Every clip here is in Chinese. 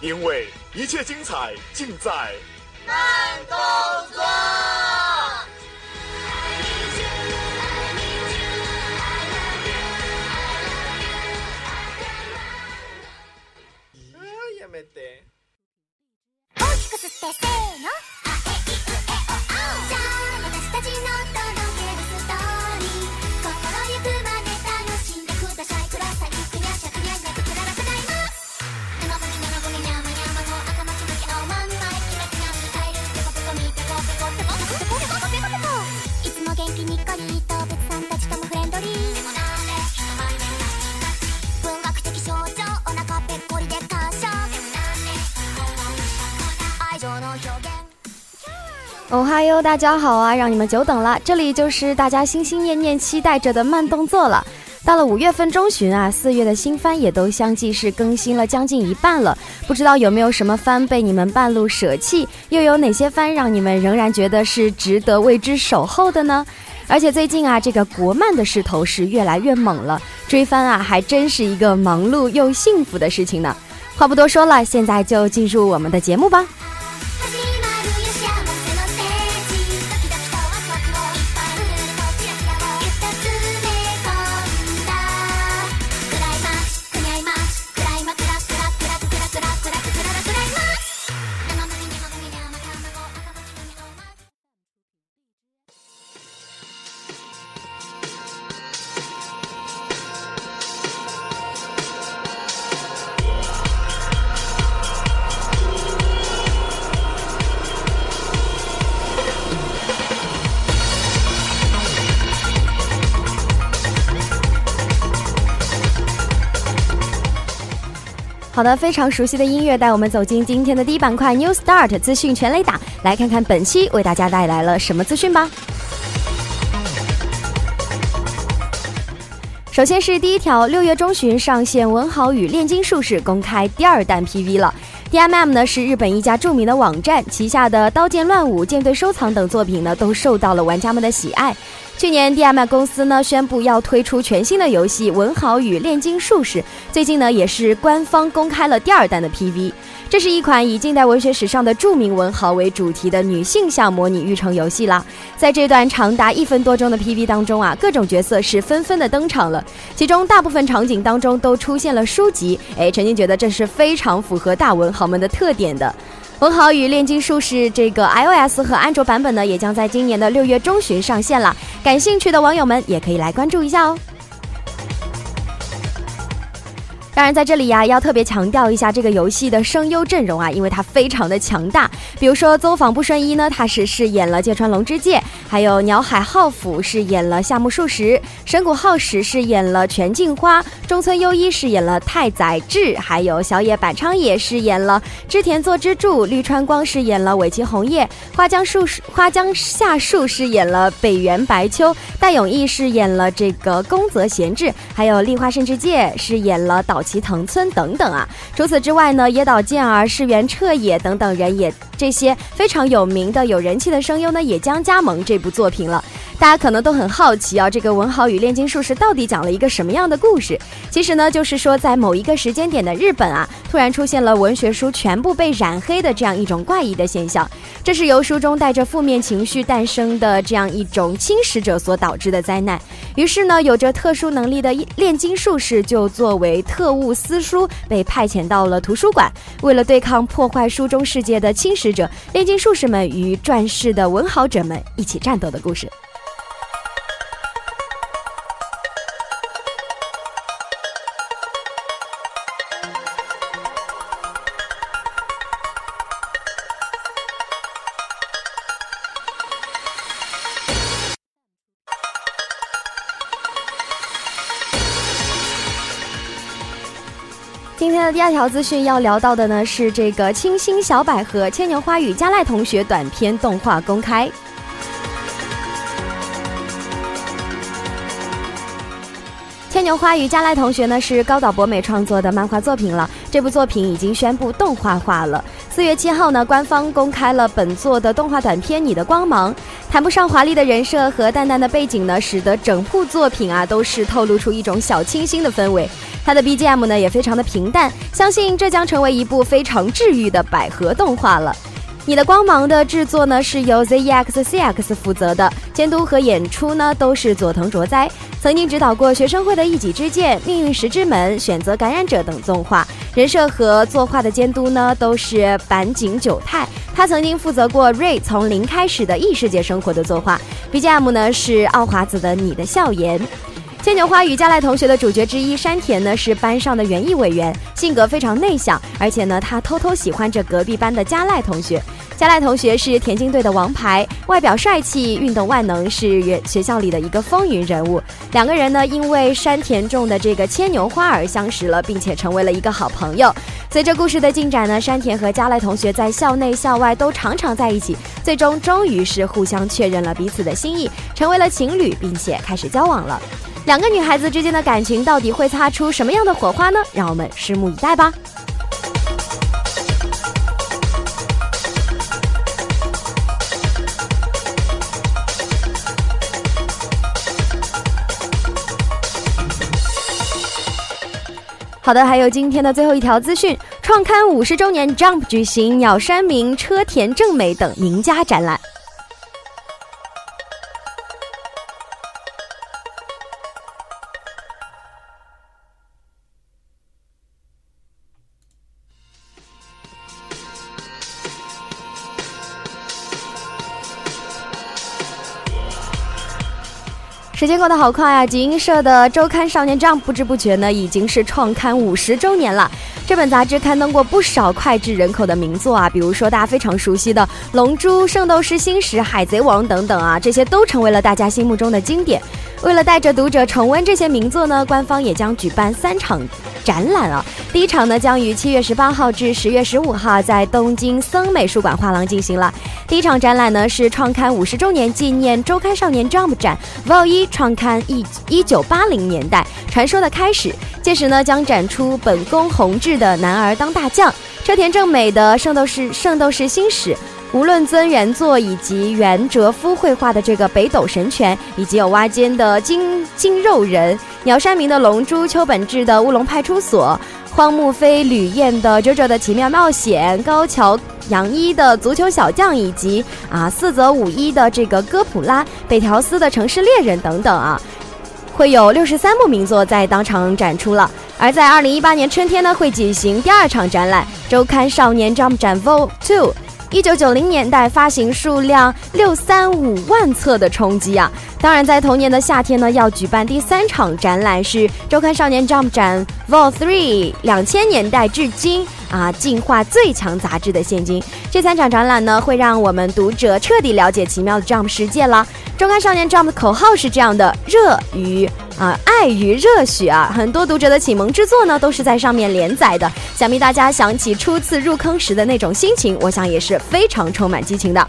因为一切精彩尽在やめて。大きく吸ってせーの 哦哈哟，大家好啊！让你们久等了，这里就是大家心心念念期待着的慢动作了。到了五月份中旬啊，四月的新番也都相继是更新了将近一半了。不知道有没有什么番被你们半路舍弃，又有哪些番让你们仍然觉得是值得为之守候的呢？而且最近啊，这个国漫的势头是越来越猛了，追番啊还真是一个忙碌又幸福的事情呢。话不多说了，现在就进入我们的节目吧。好的，非常熟悉的音乐带我们走进今天的第一板块 New Start 资讯全雷打，来看看本期为大家带来了什么资讯吧。首先是第一条，六月中旬上线《文豪与炼金术士》公开第二弹 PV 了。DMM 呢是日本一家著名的网站，旗下的《刀剑乱舞》《舰队收藏》等作品呢都受到了玩家们的喜爱。去年，DMM 公司呢宣布要推出全新的游戏《文豪与炼金术士》，最近呢也是官方公开了第二弹的 PV。这是一款以近代文学史上的著名文豪为主题的女性向模拟育成游戏啦。在这段长达一分多钟的 PV 当中啊，各种角色是纷纷的登场了，其中大部分场景当中都出现了书籍。哎，陈静觉得这是非常符合大文豪们的特点的。文豪与炼金术士这个 iOS 和安卓版本呢，也将在今年的六月中旬上线了。感兴趣的网友们也可以来关注一下哦。当然，在这里呀、要特别强调一下这个游戏的声优阵容啊，因为它非常的强大。比如说，邹访不顺一呢，他是饰演了芥川龙之介；还有鸟海浩辅饰演了夏目漱石；神谷浩史饰演了全镜花；中村优一饰演了太宰治；还有小野坂昌也饰演了织田作之助；绿川光饰演了尾崎红叶；花江树花江夏树饰演了北原白秋；戴永义饰演了这个宫泽贤治；还有立花慎之介饰演了岛齐藤村等等啊。除此之外呢，野岛健儿、世原彻也等等人也这些非常有名的、有人气的声优呢，也将加盟这部作品了。大家可能都很好奇啊，这个文豪与炼金术士到底讲了一个什么样的故事？其实呢，就是说在某一个时间点的日本啊，突然出现了文学书全部被染黑的这样一种怪异的现象，这是由书中带着负面情绪诞生的这样一种侵蚀者所导致的灾难。于是呢，有着特殊能力的炼金术士就作为特务私书被派遣到了图书馆，为了对抗破坏书中世界的侵蚀者，炼金术士们与传世的文豪者们一起战斗的故事。第二条资讯要聊到的呢是这个《清新小百合牵牛花与加赖同学》短片动画公开。《牵牛花与加赖同学》呢是高岛博美创作的漫画作品了，这部作品已经宣布动画化了。四月七号呢，官方公开了本作的动画短片《你的光芒》。谈不上华丽的人设和淡淡的背景呢，使得整部作品啊都是透露出一种小清新的氛围。它的 BGM 呢也非常的平淡，相信这将成为一部非常治愈的百合动画了。你的光芒的制作呢是由 ZEXCX 负责的，监督和演出呢都是佐藤卓哉，曾经指导过学生会的一己之见、命运石之门、选择感染者等动画。人设和作画的监督呢都是板井久太。他曾经负责过瑞从零开始的异世界生活的作画，BGM 呢是奥华子的你的笑颜。牵牛花与加赖同学的主角之一山田呢是班上的园艺委员，性格非常内向，而且呢他偷偷喜欢着隔壁班的加赖同学。加赖同学是田径队的王牌，外表帅气，运动万能，是学校里的一个风云人物。两个人呢因为山田种的这个牵牛花而相识了，并且成为了一个好朋友。随着故事的进展呢，山田和加赖同学在校内校外都常常在一起，最终终于是互相确认了彼此的心意，成为了情侣，并且开始交往了。两个女孩子之间的感情到底会擦出什么样的火花呢？让我们拭目以待吧。好的，还有今天的最后一条资讯：创刊五十周年 Jump 举行鸟山明、车田正美等名家展览。时间过得好快啊！集英社的周刊《少年 Jump》不知不觉呢，已经是创刊五十周年了。这本杂志刊登过不少脍炙人口的名作啊，比如说大家非常熟悉的《龙珠》《圣斗士星矢》《海贼王》等等啊，这些都成为了大家心目中的经典。为了带着读者重温这些名作呢，官方也将举办三场展览啊。第一场呢，将于七月十八号至十月十五号在东京森美术馆画廊进行了。第一场展览呢是创刊五十周年纪念周刊少年 Jump 展，Vol 一创刊一一九八零年代传说的开始。届时呢，将展出本宫弘志的男儿当大将，车田正美的圣斗士圣斗士星矢。无论尊原作以及原哲夫绘画的这个北斗神拳，以及有挖尖的金金肉人，鸟山明的龙珠，秋本智的乌龙派出所，荒木飞吕彦的 JoJo 的奇妙冒险，高桥洋一的足球小将，以及啊四泽五一的这个哥普拉，北条司的城市猎人等等啊，会有六十三部名作在当场展出了。而在二零一八年春天呢，会举行第二场展览——周刊少年 Jump 展 Vol Two。一九九零年代发行数量六三五万册的冲击啊！当然，在同年的夏天呢，要举办第三场展览，是周刊少年 Jump 展 Vol Three，两千年代至今啊，进化最强杂志的现今。这三场展览呢，会让我们读者彻底了解奇妙的 Jump 世界了。周刊少年 Jump 的口号是这样的：热与。啊，爱与热血啊，很多读者的启蒙之作呢，都是在上面连载的。想必大家想起初次入坑时的那种心情，我想也是非常充满激情的。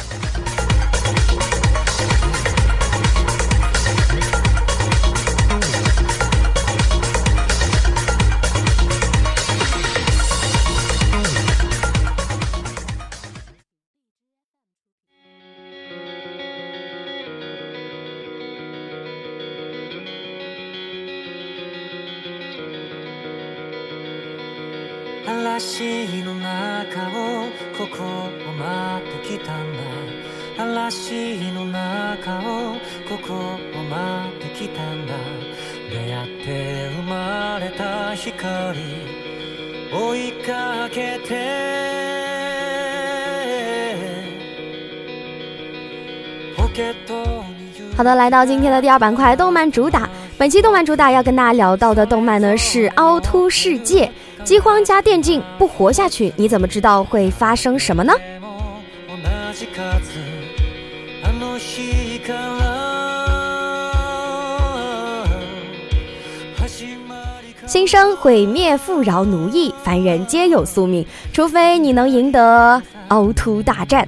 好的，来到今天的第二板块，动漫主打。本期动漫主打要跟大家聊到的动漫呢是《凹凸世界》。饥荒加电竞，不活下去，你怎么知道会发生什么呢？同じ数あの日から始まりか新生毁灭富饶奴役，凡人皆有宿命，除非你能赢得凹凸大战。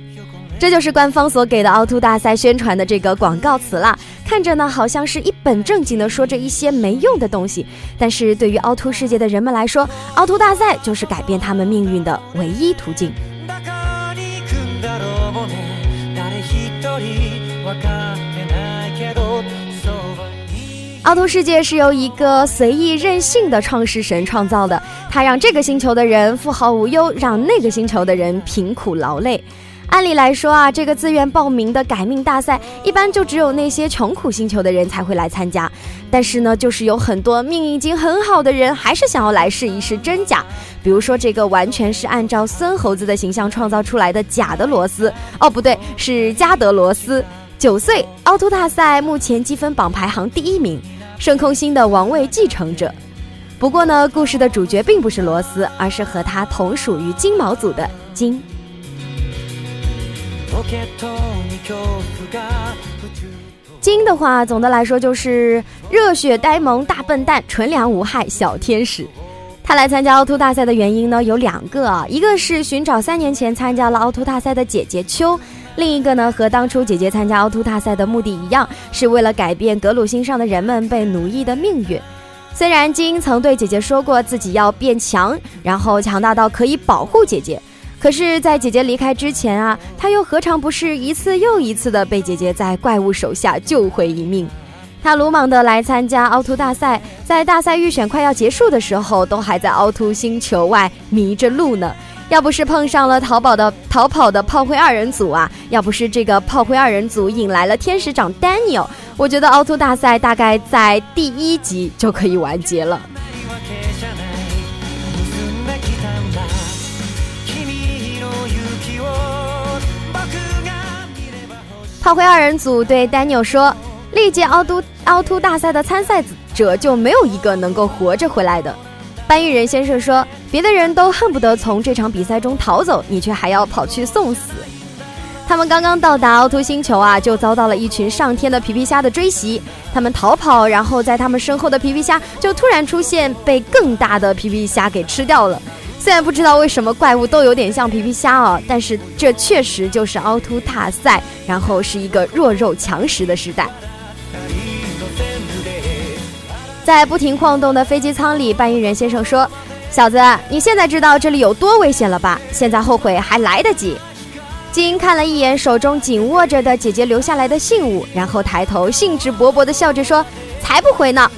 这就是官方所给的凹凸大赛宣传的这个广告词啦。看着呢，好像是一本正经的说着一些没用的东西，但是对于凹凸世界的人们来说，凹凸大赛就是改变他们命运的唯一途径。中に行くんだろうね誰一人分かってないけどそばに凹凸世界是由一个随意任性的创世神创造的，他让这个星球的人富豪无忧，让那个星球的人贫苦劳累。 按理来说啊，这个自愿报名的改命大赛，一般就只有那些穷苦星球的人才会来参加。但是呢，就是有很多命已经很好的人，还是想要来试一试真假。比如说这个完全是按照孙猴子的形象创造出来的假的罗斯，哦不对，是加德罗斯。九岁，凹凸大赛目前积分榜排行第一名，圣空星的王位继承者。不过呢，故事的主角并不是罗斯，而是和他同属于金毛组的金。金的话，总的来说就是热血呆萌大笨蛋、纯良无害小天使。他来参加凹凸大赛的原因呢有两个啊，一个是寻找三年前参加了凹凸大赛的姐姐秋，另一个呢和当初姐姐参加凹凸大赛的目的一样，是为了改变格鲁星上的人们被奴役的命运。虽然金曾对姐姐说过自己要变强，然后强大到可以保护姐姐。可是，在姐姐离开之前啊，他又何尝不是一次又一次的被姐姐在怪物手下救回一命？他鲁莽的来参加凹凸大赛，在大赛预选快要结束的时候，都还在凹凸星球外迷着路呢。要不是碰上了淘宝的逃跑的炮灰二人组啊，要不是这个炮灰二人组引来了天使长 Daniel，我觉得凹凸大赛大概在第一集就可以完结了。炮灰二人组对 Daniel 说：“历届凹凸凹凸大赛的参赛者就没有一个能够活着回来的。”搬运人先生说：“别的人都恨不得从这场比赛中逃走，你却还要跑去送死。”他们刚刚到达凹凸星球啊，就遭到了一群上天的皮皮虾的追袭。他们逃跑，然后在他们身后的皮皮虾就突然出现，被更大的皮皮虾给吃掉了。虽然不知道为什么怪物都有点像皮皮虾哦，但是这确实就是凹凸大赛，然后是一个弱肉强食的时代。在不停晃动的飞机舱里，搬运人先生说：“小子，你现在知道这里有多危险了吧？现在后悔还来得及。”金看了一眼手中紧握着的姐姐留下来的信物，然后抬头兴致勃勃地笑着说：“才不回呢！”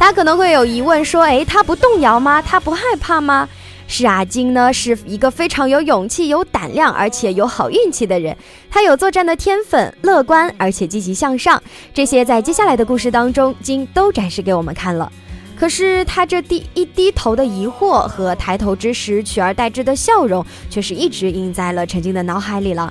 大家可能会有疑问，说：“诶，他不动摇吗？他不害怕吗？”是啊，金呢是一个非常有勇气、有胆量，而且有好运气的人。他有作战的天分，乐观而且积极向上。这些在接下来的故事当中，金都展示给我们看了。可是他这低一低头的疑惑和抬头之时取而代之的笑容，却是一直印在了陈金的脑海里了。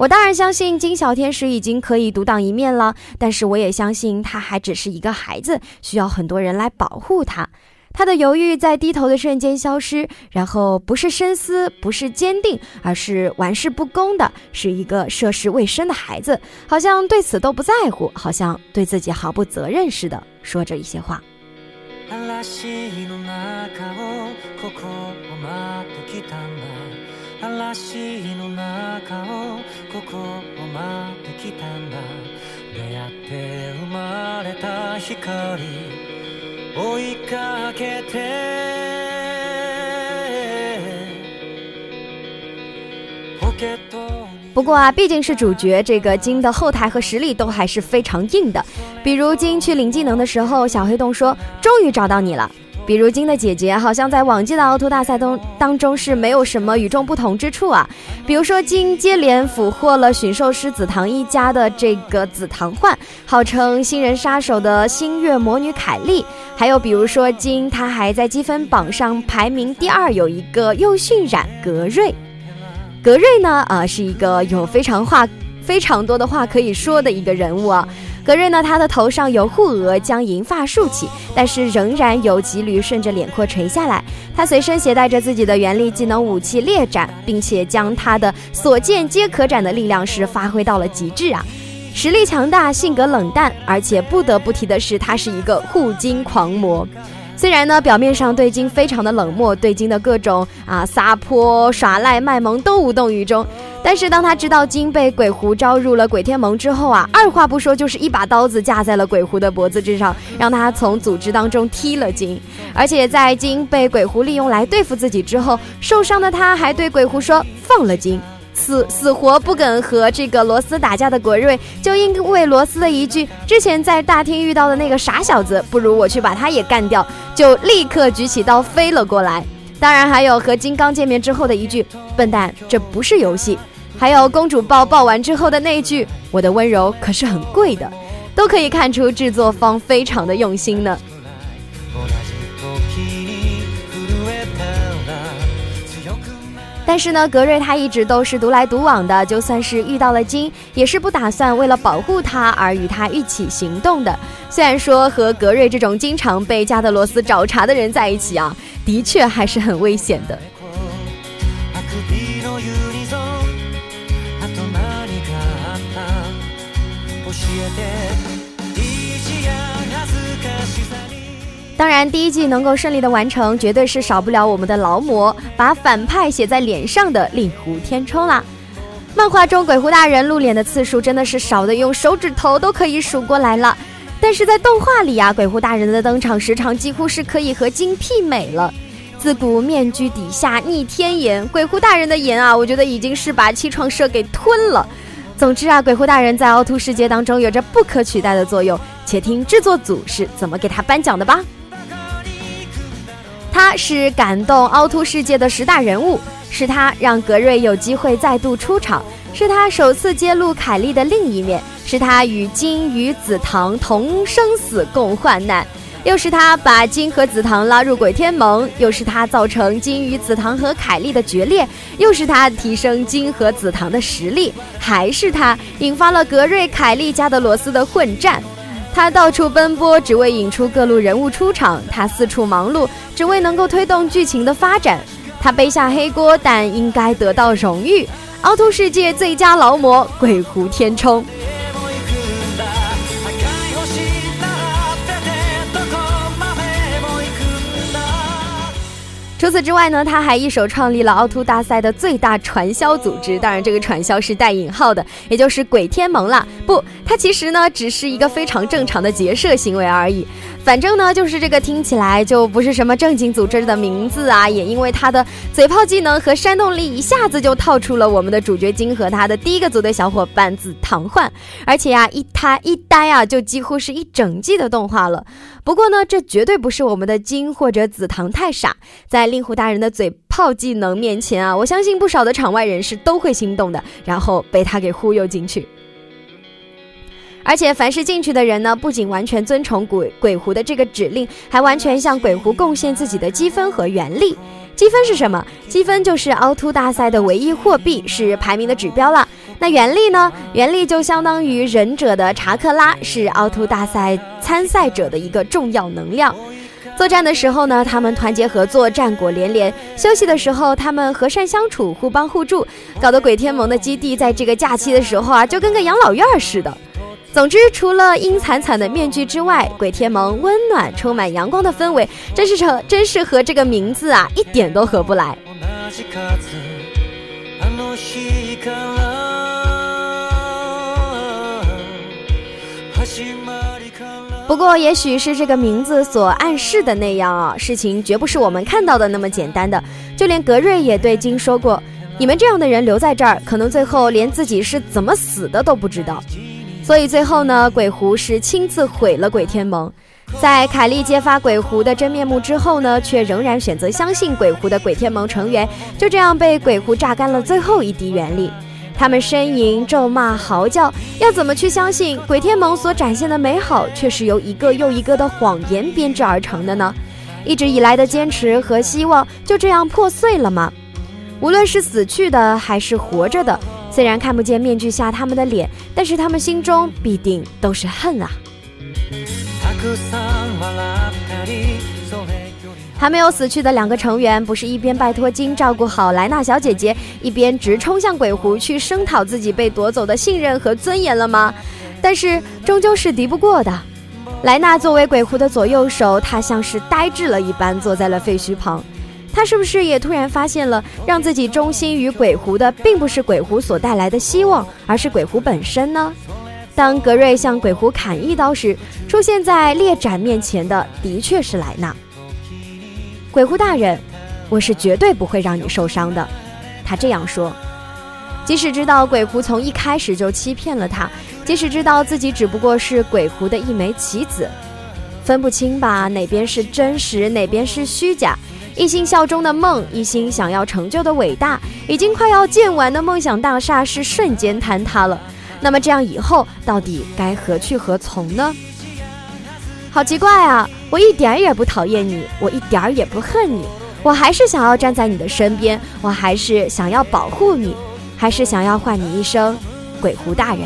我当然相信金小天使已经可以独当一面了，但是我也相信他还只是一个孩子，需要很多人来保护他。他的犹豫在低头的瞬间消失，然后不是深思，不是坚定，而是玩世不恭的，是一个涉世未深的孩子，好像对此都不在乎，好像对自己毫不责任似的，说着一些话。嵐の中をここを待ってきたんだ嵐の中をここを待ってきたんだ出会って生まれた光追いかけてポケットに 不过啊，毕竟是主角，这个金的后台和实力都还是非常硬的。比如金去领技能的时候，小黑洞说：“终于找到你了。” 比如金的姐姐好像在往届的凹凸大赛中当中是没有什么与众不同之处啊。比如说金接连俘获了驯兽师紫堂一家的这个紫堂幻，号称新人杀手的星月魔女凯莉。还有比如说金，他还在积分榜上排名第二，有一个又驯染格瑞。格瑞呢，啊，是一个有非常话非常多的话可以说的一个人物啊。格瑞呢，他的头上有护额，将银发竖起，但是仍然有几缕顺着脸廓垂下来。他随身携带着自己的原力技能武器猎斩，并且将他的所见皆可斩的力量是发挥到了极致啊！实力强大，性格冷淡，而且不得不提的是，他是一个护金狂魔。虽然呢，表面上对金非常的冷漠，对金的各种啊撒泼、耍赖、卖萌都无动于衷，但是当他知道金被鬼狐招入了鬼天盟之后啊，二话不说就是一把刀子架在了鬼狐的脖子之上，让他从组织当中踢了金。而且在金被鬼狐利用来对付自己之后，受伤的他还对鬼狐说放了金。死死活不肯和这个罗斯打架的国瑞，就因为罗斯的一句“之前在大厅遇到的那个傻小子，不如我去把他也干掉”，就立刻举起刀飞了过来。当然还有和金刚见面之后的一句“笨蛋，这不是游戏”，还有公主抱抱完之后的那句“我的温柔可是很贵的”，都可以看出制作方非常的用心呢。但是呢，格瑞他一直都是独来独往的，就算是遇到了金，也是不打算为了保护他而与他一起行动的。虽然说和格瑞这种经常被加德罗斯找茬的人在一起啊，的确还是很危险的。当然，第一季能够顺利的完成，绝对是少不了我们的劳模把反派写在脸上的令狐天冲啦。漫画中鬼狐大人露脸的次数真的是少的用手指头都可以数过来了，但是在动画里啊，鬼狐大人的登场时长几乎是可以和金媲美了。自古面具底下逆天眼，鬼狐大人的眼啊，我觉得已经是把七创社给吞了。总之啊，鬼狐大人在凹凸世界当中有着不可取代的作用，且听制作组是怎么给他颁奖的吧。他是感动凹凸世界的十大人物，是他让格瑞有机会再度出场，是他首次揭露凯莉的另一面，是他与金与紫堂同生死共患难，又是他把金和紫堂拉入鬼天盟，又是他造成金与紫堂和凯莉的决裂，又是他提升金和紫堂的实力，还是他引发了格瑞、凯莉、加德罗斯的混战。他到处奔波，只为引出各路人物出场；他四处忙碌，只为能够推动剧情的发展。他背下黑锅，但应该得到荣誉。凹凸世界最佳劳模鬼狐天冲。除此之外呢，他还一手创立了凹凸大赛的最大传销组织，当然这个传销是带引号的，也就是鬼天盟了。不，他其实呢只是一个非常正常的结社行为而已。反正呢，就是这个听起来就不是什么正经组织的名字啊，也因为他的嘴炮技能和煽动力，一下子就套出了我们的主角金和他的第一个组队小伙伴紫堂幻，而且呀，一他一呆啊，就几乎是一整季的动画了。不过呢，这绝对不是我们的金或者紫堂太傻，在令狐大人的嘴炮技能面前啊，我相信不少的场外人士都会心动的，然后被他给忽悠进去。而且，凡是进去的人呢，不仅完全遵从鬼鬼狐的这个指令，还完全向鬼狐贡献自己的积分和原力。积分是什么？积分就是凹凸大赛的唯一货币，是排名的指标了。那原力呢？原力就相当于忍者的查克拉，是凹凸大赛参赛者的一个重要能量。作战的时候呢，他们团结合作，战果连连；休息的时候，他们和善相处，互帮互助，搞得鬼天盟的基地在这个假期的时候啊，就跟个养老院似的。总之，除了阴惨惨的面具之外，鬼天盟温暖、充满阳光的氛围，真是成，真是和这个名字啊一点都合不来。不过，也许是这个名字所暗示的那样啊，事情绝不是我们看到的那么简单的。就连格瑞也对金说过。你们这样的人留在这儿，可能最后连自己是怎么死的都不知道。所以最后呢，鬼狐是亲自毁了鬼天盟。在凯莉揭发鬼狐的真面目之后呢，却仍然选择相信鬼狐的鬼天盟成员，就这样被鬼狐榨干了最后一滴元力。他们呻吟、咒骂、嚎叫，要怎么去相信鬼天盟所展现的美好，却是由一个又一个的谎言编织而成的呢？一直以来的坚持和希望就这样破碎了吗？无论是死去的还是活着的，虽然看不见面具下他们的脸，但是他们心中必定都是恨啊！还没有死去的两个成员，不是一边拜托金照顾好莱娜小姐姐，一边直冲向鬼狐去声讨自己被夺走的信任和尊严了吗？但是终究是敌不过的。莱娜作为鬼狐的左右手，她像是呆滞了一般坐在了废墟旁。她是不是也突然发现了，让自己忠心于鬼狐的，并不是鬼狐所带来的希望，而是鬼狐本身呢？当格瑞向鬼狐砍一刀时，出现在猎斩面前的的确是莱娜。鬼狐大人，我是绝对不会让你受伤的。他这样说，即使知道鬼狐从一开始就欺骗了他，即使知道自己只不过是鬼狐的一枚棋子，分不清吧哪边是真实，哪边是虚假。一心效忠的梦，一心想要成就的伟大，已经快要建完的梦想大厦是瞬间坍塌了。那么这样以后到底该何去何从呢？好奇怪啊！我一点儿也不讨厌你，我一点儿也不恨你，我还是想要站在你的身边，我还是想要保护你，还是想要唤你一声“鬼狐大人”。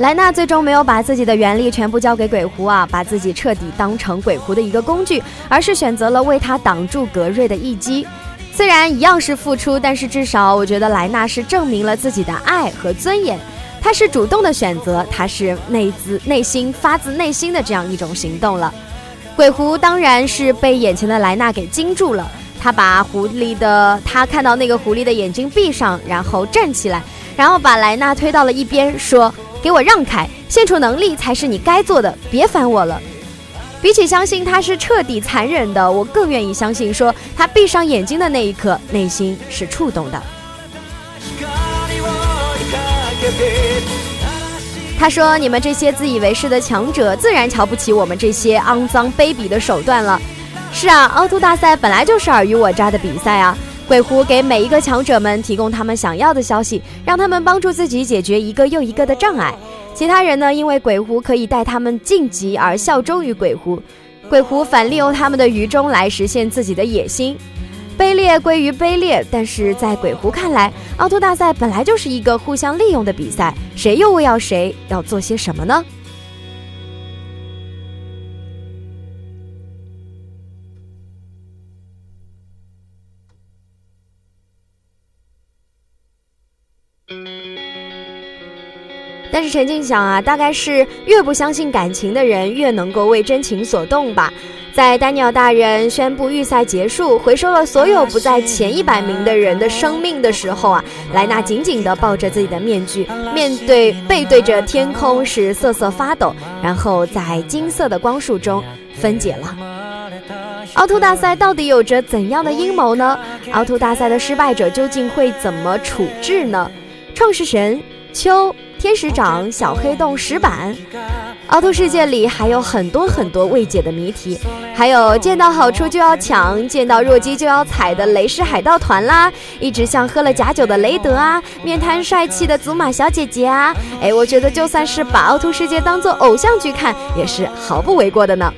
莱纳最终没有把自己的原力全部交给鬼狐啊，把自己彻底当成鬼狐的一个工具，而是选择了为他挡住格瑞的一击。虽然一样是付出，但是至少我觉得莱纳是证明了自己的爱和尊严。他是主动的选择，他是内自内心发自内心的这样一种行动了。鬼狐当然是被眼前的莱纳给惊住了，他把狐狸的他看到那个狐狸的眼睛闭上，然后站起来，然后把莱纳推到了一边，说。给我让开！献出能力才是你该做的，别烦我了。比起相信他是彻底残忍的，我更愿意相信说他闭上眼睛的那一刻，内心是触动的。他说：“你们这些自以为是的强者，自然瞧不起我们这些肮脏卑鄙的手段了。”是啊，凹凸大赛本来就是尔虞我诈的比赛啊。鬼狐给每一个强者们提供他们想要的消息，让他们帮助自己解决一个又一个的障碍。其他人呢，因为鬼狐可以带他们晋级而效忠于鬼狐，鬼狐反利用他们的愚忠来实现自己的野心。卑劣归于卑劣，但是在鬼狐看来，凹凸大赛本来就是一个互相利用的比赛，谁又为要谁要做些什么呢？但是陈静想啊，大概是越不相信感情的人，越能够为真情所动吧。在丹尼尔大人宣布预赛结束，回收了所有不在前一百名的人的生命的时候啊，莱娜紧紧地抱着自己的面具，面对背对着天空是瑟瑟发抖，然后在金色的光束中分解了。凹凸大赛到底有着怎样的阴谋呢？凹凸大赛的失败者究竟会怎么处置呢？创世神秋。天使长、小黑洞、石板，凹凸世界里还有很多很多未解的谜题，还有见到好处就要抢、见到弱鸡就要踩的雷狮海盗团啦，一直像喝了假酒的雷德啊，面瘫帅气的祖玛小姐姐啊，哎，我觉得就算是把凹凸世界当做偶像剧看，也是毫不为过的呢。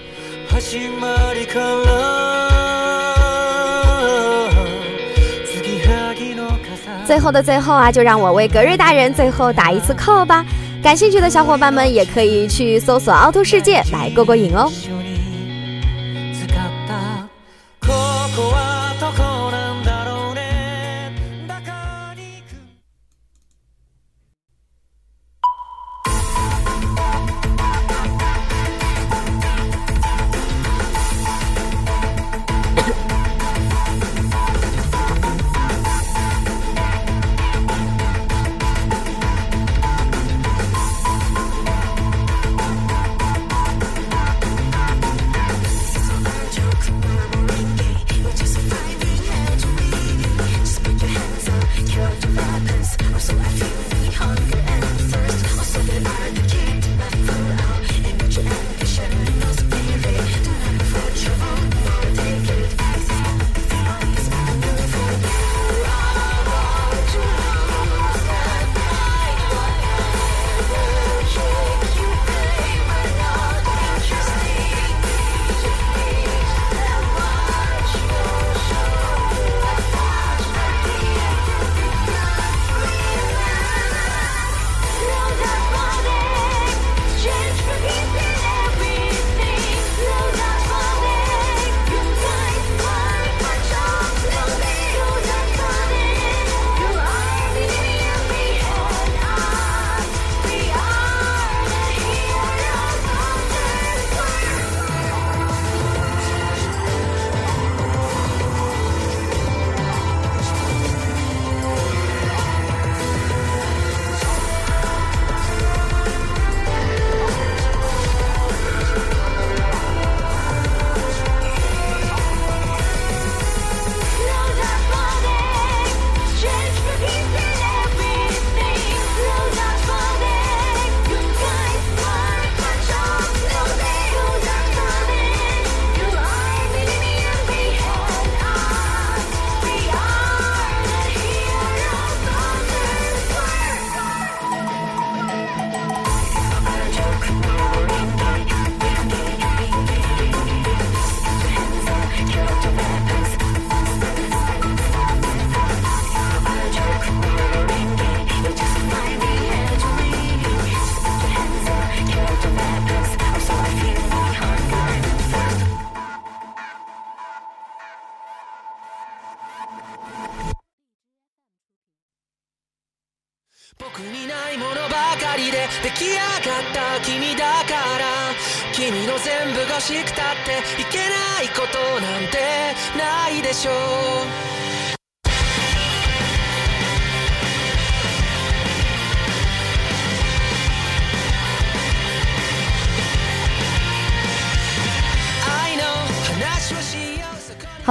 最后的最后啊，就让我为格瑞大人最后打一次 call 吧。感兴趣的小伙伴们也可以去搜索“凹凸世界”来过过瘾哦。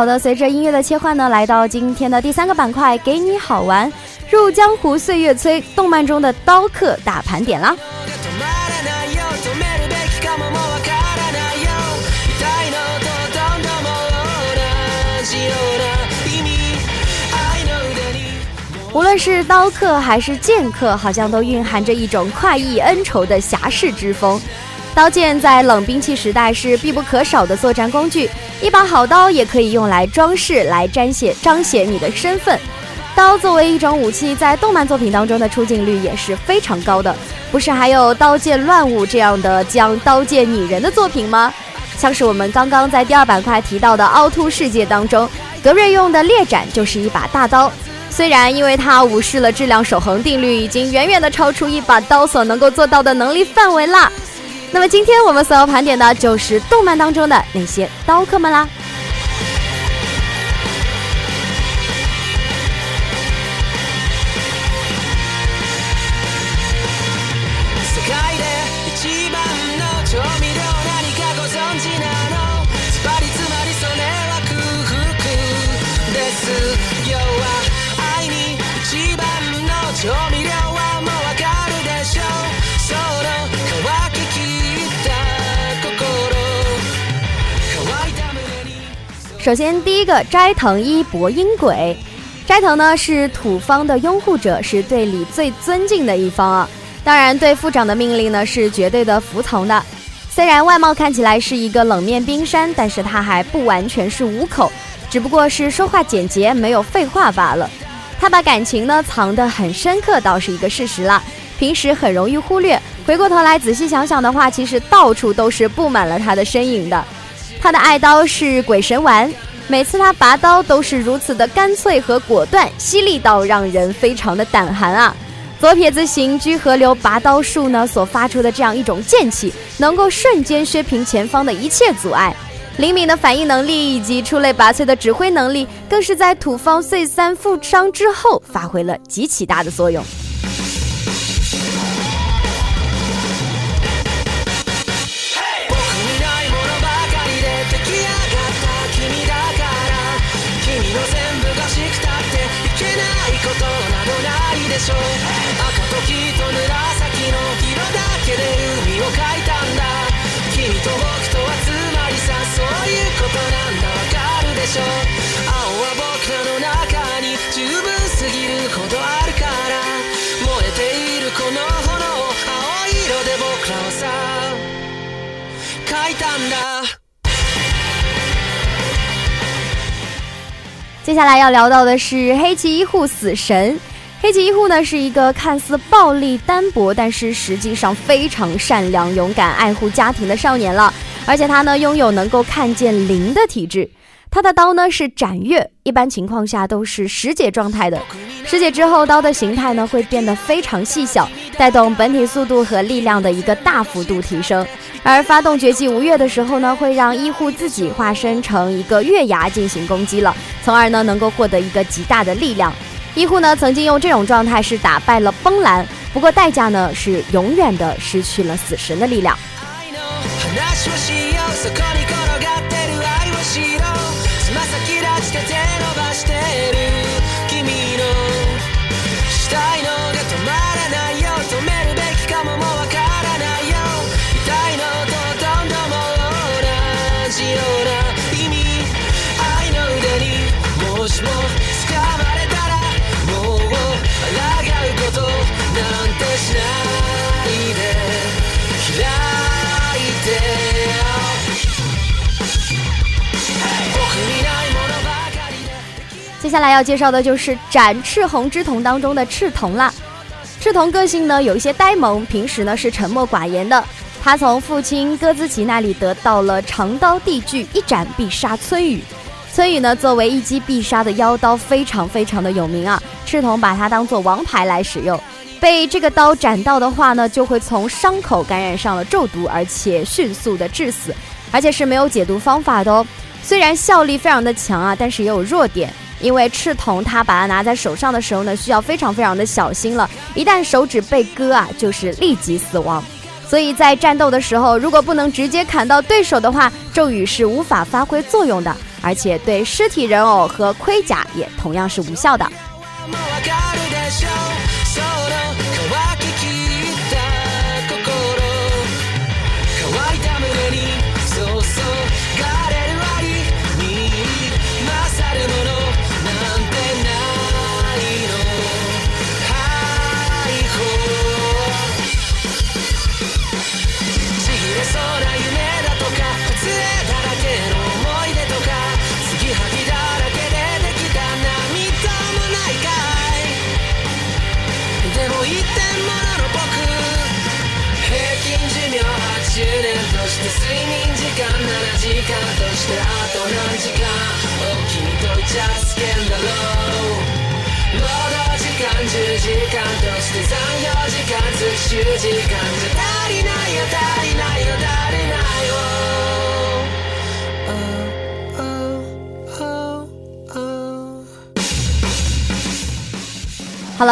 好的，随着音乐的切换呢，来到今天的第三个板块，给你好玩。入江湖岁月催，动漫中的刀客大盘点啦。止まらないよ止めるべきかももうわからないよ痛いのとどんどんも同じような意味愛の腕に无论是刀客还是剑客，好像都蕴含着一种快意恩仇的侠士之风。 刀剑在冷兵器时代是必不可少的作战工具，一把好刀也可以用来装饰，来彰显彰显你的身份。刀作为一种武器，在动漫作品当中的出镜率也是非常高的。不是还有《刀剑乱舞》这样的将刀剑拟人的作品吗？像是我们刚刚在第二板块提到的《凹凸世界》当中，格瑞用的猎斩就是一把大刀。虽然因为它无视了质量守恒定律，已经远远的超出一把刀所能够做到的能力范围啦。那么今天我们所要盘点的就是动漫当中的那些刀客们啦。首先，第一个斋藤一博音鬼，斋藤呢是土方的拥护者，是队里最尊敬的一方啊。当然，对副长的命令呢是绝对的服从的。虽然外貌看起来是一个冷面冰山，但是他还不完全是无口，只不过是说话简洁，没有废话罢了。他把感情呢藏得很深刻，倒是一个事实啦。平时很容易忽略，回过头来仔细想想的话，其实到处都是布满了他的身影的。他的爱刀是鬼神丸，每次他拔刀都是如此的干脆和果断，犀利到让人非常的胆寒啊！左撇子行居河流拔刀术呢所发出的这样一种剑气，能够瞬间削平前方的一切阻碍。灵敏的反应能力以及出类拔萃的指挥能力，更是在土方岁三负伤之后发挥了极其大的作用。しょう。赤と黄と紫の色だけで海を描いたんだ。君と僕とはつまりさそういうことなんだ。わかるでしょ青は僕らの中に十分すぎるほどあるから。燃えているこの炎青色で僕らはさ書いたんだ。接下来要聊到的是黑崎一护死神。黑崎一护呢是一个看似暴力单薄，但是实际上非常善良、勇敢、爱护家庭的少年了。而且他呢拥有能够看见灵的体质。他的刀呢是斩月，一般情况下都是十解状态的。十解之后，刀的形态呢会变得非常细小，带动本体速度和力量的一个大幅度提升。而发动绝技无月的时候呢，会让医护自己化身成一个月牙进行攻击了，从而呢能够获得一个极大的力量。医护呢曾经用这种状态是打败了崩兰，不过代价呢是永远的失去了死神的力量。接下来要介绍的就是斩赤红之瞳当中的赤瞳了。赤瞳个性呢有一些呆萌，平时呢是沉默寡言的。他从父亲戈兹奇那里得到了长刀地锯，一斩必杀村雨。村雨呢作为一击必杀的妖刀，非常非常的有名啊。赤瞳把它当做王牌来使用。被这个刀斩到的话呢，就会从伤口感染上了咒毒，而且迅速的致死，而且是没有解毒方法的哦。虽然效力非常的强啊，但是也有弱点。因为赤瞳他把它拿在手上的时候呢，需要非常非常的小心了，一旦手指被割啊，就是立即死亡。所以在战斗的时候，如果不能直接砍到对手的话，咒语是无法发挥作用的，而且对尸体人偶和盔甲也同样是无效的。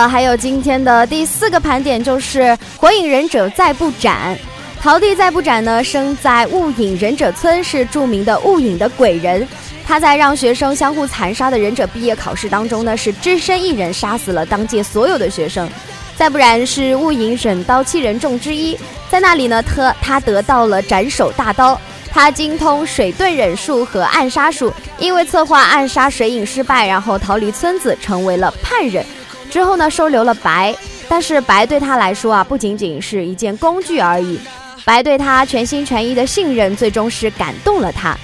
还有今天的第四个盘点就是《火影忍者再不斩》。桃地再不斩呢，生在雾隐忍者村，是著名的雾影的鬼人。他在让学生相互残杀的忍者毕业考试当中呢，是只身一人杀死了当届所有的学生。再不然，是雾影忍刀七人众之一，在那里呢，他他得到了斩首大刀。他精通水遁忍术和暗杀术，因为策划暗杀水影失败，然后逃离村子，成为了叛忍。之后呢，收留了白，但是白对他来说啊，不仅仅是一件工具而已。白对他全心全意的信任，最终是感动了他。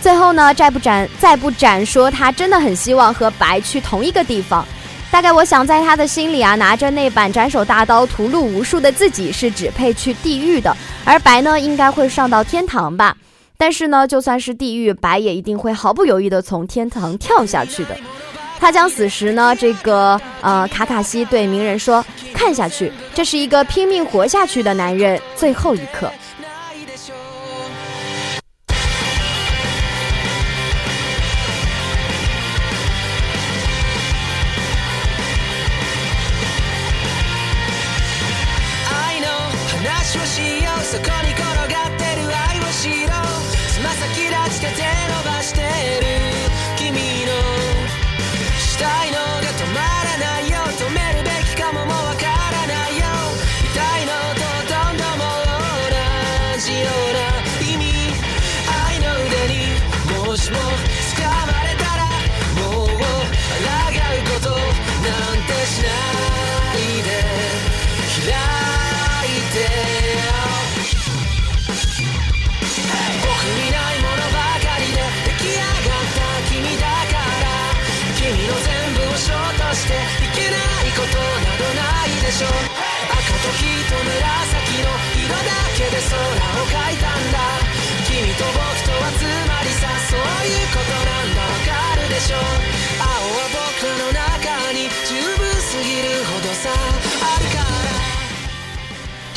最后呢，再不斩，再不斩，说他真的很希望和白去同一个地方。大概我想，在他的心里啊，拿着那把斩首大刀屠戮无数的自己是只配去地狱的，而白呢，应该会上到天堂吧。但是呢，就算是地狱，白也一定会毫不犹豫的从天堂跳下去的。他将死时呢，这个呃卡卡西对鸣人说：“看下去，这是一个拼命活下去的男人最后一刻。”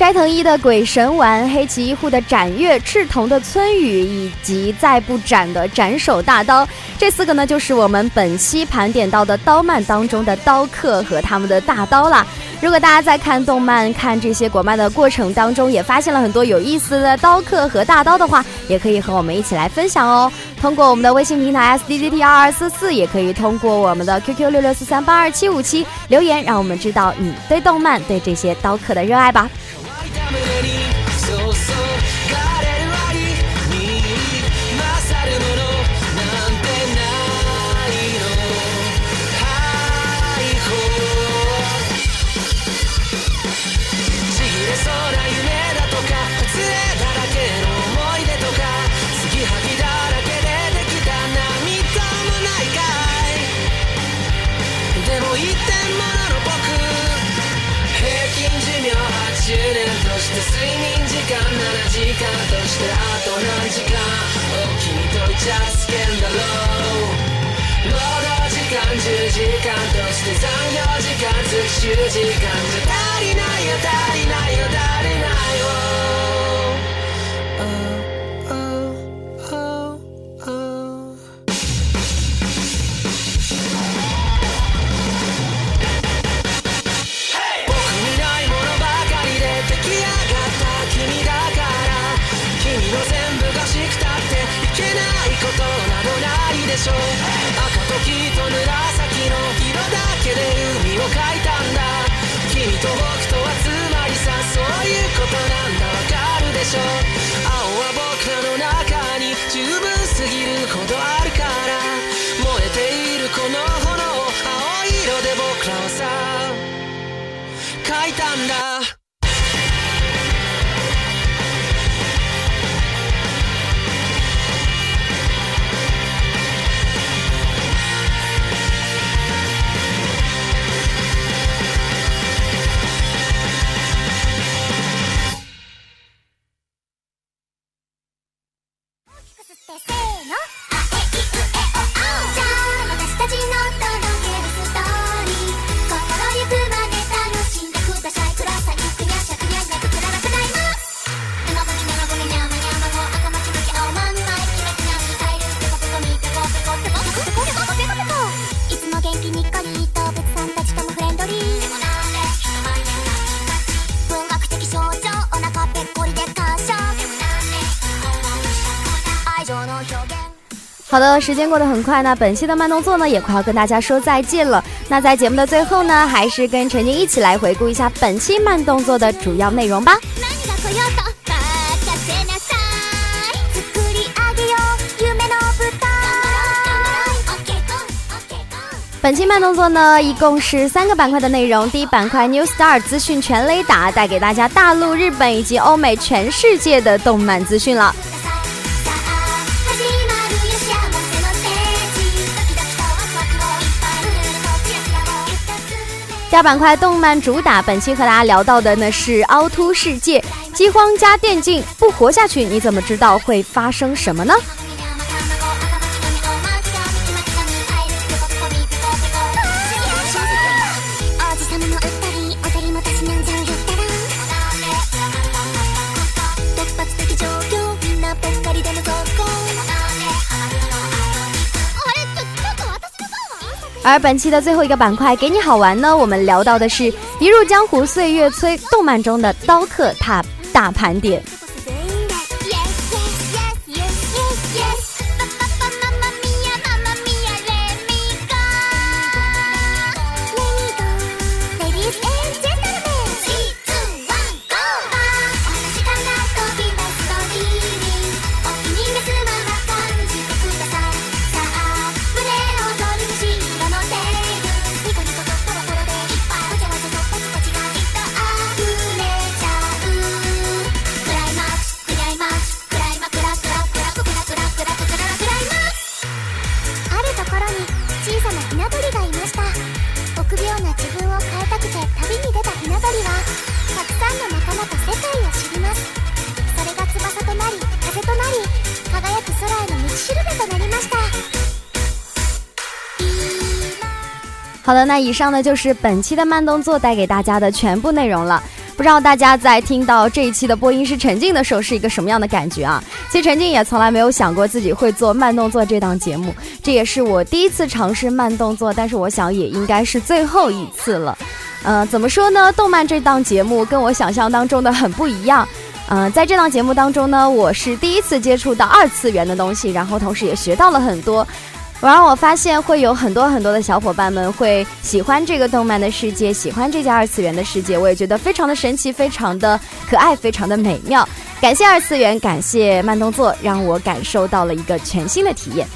斋藤一的鬼神丸、黑崎一护的斩月、赤瞳的村雨以及再不斩的斩首大刀，这四个呢，就是我们本期盘点到的刀漫当中的刀客和他们的大刀啦。如果大家在看动漫、看这些国漫的过程当中，也发现了很多有意思的刀客和大刀的话，也可以和我们一起来分享哦。通过我们的微信平台 s d g t 二二四四，也可以通过我们的 Q Q 六六四三八二七五七留言，让我们知道你对动漫、对这些刀客的热爱吧。coming ready. 執念として睡眠時間7時間としてあと何時間。を君とイチャつけんだろう。労働時間10時間として残業時間月収時間。じゃ足りないよ足りないよ足りないよ、oh. でしょう。赤と黄と紫の色だけで海を描いたんだ。君と僕とはつまりさそういうことなんだ。わかるでしょ青は僕らの中に十分すぎるほどあるから。燃えているこの炎青色で僕らをさ描いたんだ。的，时间过得很快呢，本期的慢动作呢也快要跟大家说再见了。那在节目的最后呢，还是跟陈静一起来回顾一下本期慢动作的主要内容吧。何が来ようと任せなさい作り上げよう夢の舞台頑張ろう頑張ろう OK go OK go 本期慢动作呢，一共是三个板块的内容。第一板块 New Star 资讯全雷达，带给大家大陆、日本以及欧美全世界的动漫资讯了。 第二板块动漫主打，本期和大家聊到的呢是《凹凸世界》，饥荒加电竞，不活下去，你怎么知道会发生什么呢？而本期的最后一个板块给你好玩呢，我们聊到的是《一入江湖岁月催》动漫中的刀客大大盘点。好的，那以上呢就是本期的慢动作带给大家的全部内容了。不知道大家在听到这一期的播音是陈静的时候是一个什么样的感觉啊？其实陈静也从来没有想过自己会做慢动作这档节目，这也是我第一次尝试慢动作，但是我想也应该是最后一次了。呃，怎么说呢？动漫这档节目跟我想象当中的很不一样。嗯、在这档节目当中呢，我是第一次接触到二次元的东西，然后同时也学到了很多。然后我发现会有很多很多的小伙伴们会喜欢这个动漫的世界，喜欢这家二次元的世界，我也觉得非常的神奇，非常的可爱，非常的美妙。感谢二次元，感谢慢动作，让我感受到了一个全新的体验。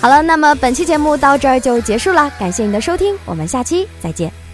好了，那么本期节目到这儿就结束了，感谢你的收听，我们下期再见。